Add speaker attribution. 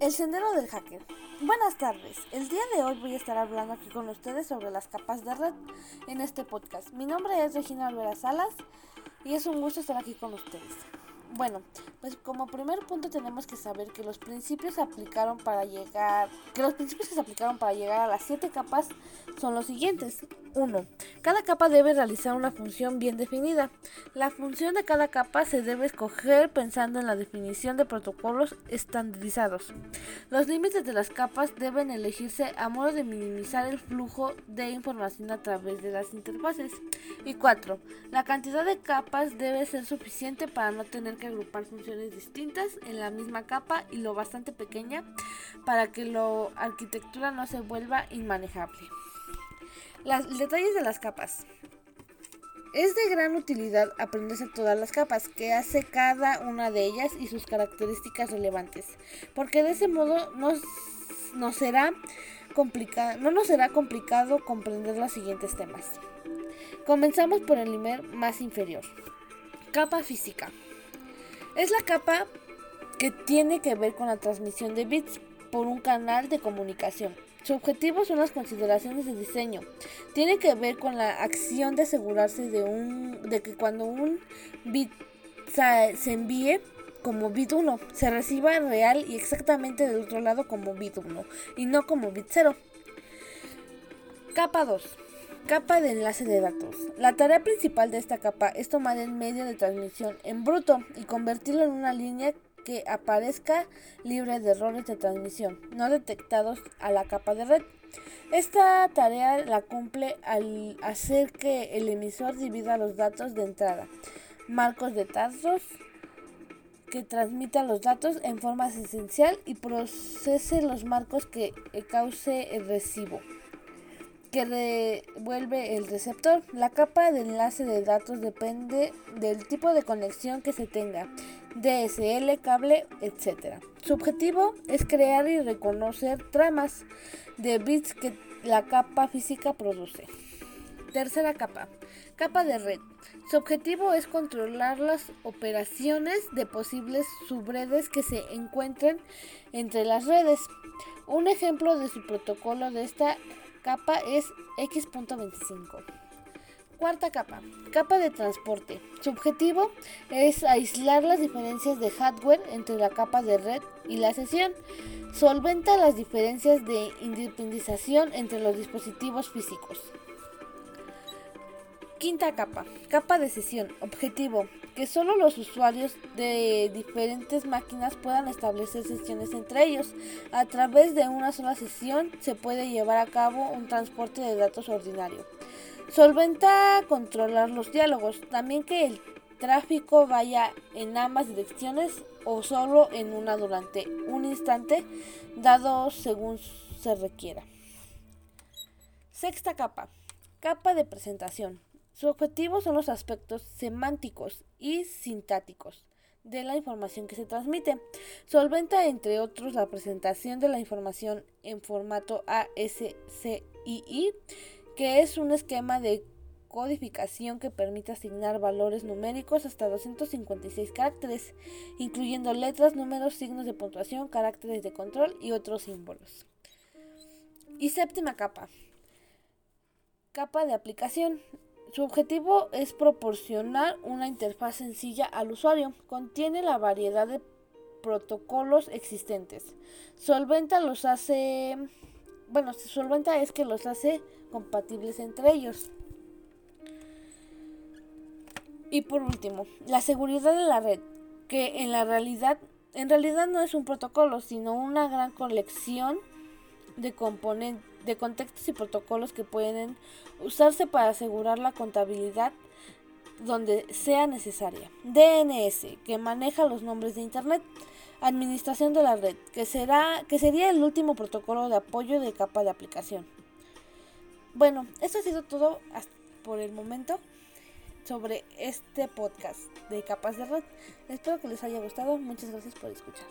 Speaker 1: El sendero del hacker. Buenas tardes. El día de hoy voy a estar hablando aquí con ustedes sobre las capas de red en este podcast. Mi nombre es Regina Olvera Salas y es un gusto estar aquí con ustedes. Bueno, pues como primer punto tenemos que saber que los principios se aplicaron para llegar, que los principios que se aplicaron para llegar a las siete capas son los siguientes. 1. Cada capa debe realizar una función bien definida. La función de cada capa se debe escoger pensando en la definición de protocolos estandarizados. Los límites de las capas deben elegirse a modo de minimizar el flujo de información a través de las interfaces. Y 4. La cantidad de capas debe ser suficiente para no tener que agrupar funciones distintas en la misma capa y lo bastante pequeña para que la arquitectura no se vuelva inmanejable. Las detalles de las capas. Es de gran utilidad aprenderse todas las capas que hace cada una de ellas y sus características relevantes, porque de ese modo será no nos será complicado comprender los siguientes temas. Comenzamos por el nivel más inferior. Capa física. Es la capa que tiene que ver con la transmisión de bits por un canal de comunicación. Su objetivo son las consideraciones de diseño. Tiene que ver con la acción de asegurarse de, un, de que cuando un bit se envíe como bit 1, se reciba real y exactamente del otro lado como bit 1 y no como bit 0. Capa 2. Capa de enlace de datos. La tarea principal de esta capa es tomar el medio de transmisión en bruto y convertirlo en una línea que aparezca libre de errores de transmisión no detectados a la capa de red. Esta tarea la cumple al hacer que el emisor divida los datos de entrada, marcos de datos que transmitan los datos en forma esencial y procese los marcos que cause el recibo que devuelve el receptor. La capa de enlace de datos depende del tipo de conexión que se tenga, DSL, cable, etc. Su objetivo es crear y reconocer tramas de bits que la capa física produce. Tercera capa, capa de red. Su objetivo es controlar las operaciones de posibles subredes que se encuentren entre las redes. Un ejemplo de su protocolo de esta capa es X.25. Cuarta capa, capa de transporte. Su objetivo es aislar las diferencias de hardware entre la capa de red y la sesión. Solventa las diferencias de independización entre los dispositivos físicos. Quinta capa, capa de sesión. Objetivo, que solo los usuarios de diferentes máquinas puedan establecer sesiones entre ellos. A través de una sola sesión se puede llevar a cabo un transporte de datos ordinario. Solventa controlar los diálogos, también que el tráfico vaya en ambas direcciones o solo en una durante un instante dado según se requiera. Sexta capa, capa de presentación. Su objetivo son los aspectos semánticos y sintáticos de la información que se transmite. Solventa, entre otros, la presentación de la información en formato ASCII, que es un esquema de codificación que permite asignar valores numéricos hasta 256 caracteres, incluyendo letras, números, signos de puntuación, caracteres de control y otros símbolos. Y séptima capa. Capa de aplicación. Su objetivo es proporcionar una interfaz sencilla al usuario. Contiene la variedad de protocolos existentes. Solventa los hace... Bueno, Solventa es que los hace compatibles entre ellos. Y por último, la seguridad de la red, que en la realidad, en realidad no es un protocolo, sino una gran colección de componentes de contextos y protocolos que pueden usarse para asegurar la contabilidad donde sea necesaria. DNS, que maneja los nombres de Internet. Administración de la red, que, será, que sería el último protocolo de apoyo de capa de aplicación. Bueno, esto ha sido todo por el momento sobre este podcast de capas de red. Espero que les haya gustado. Muchas gracias por escuchar.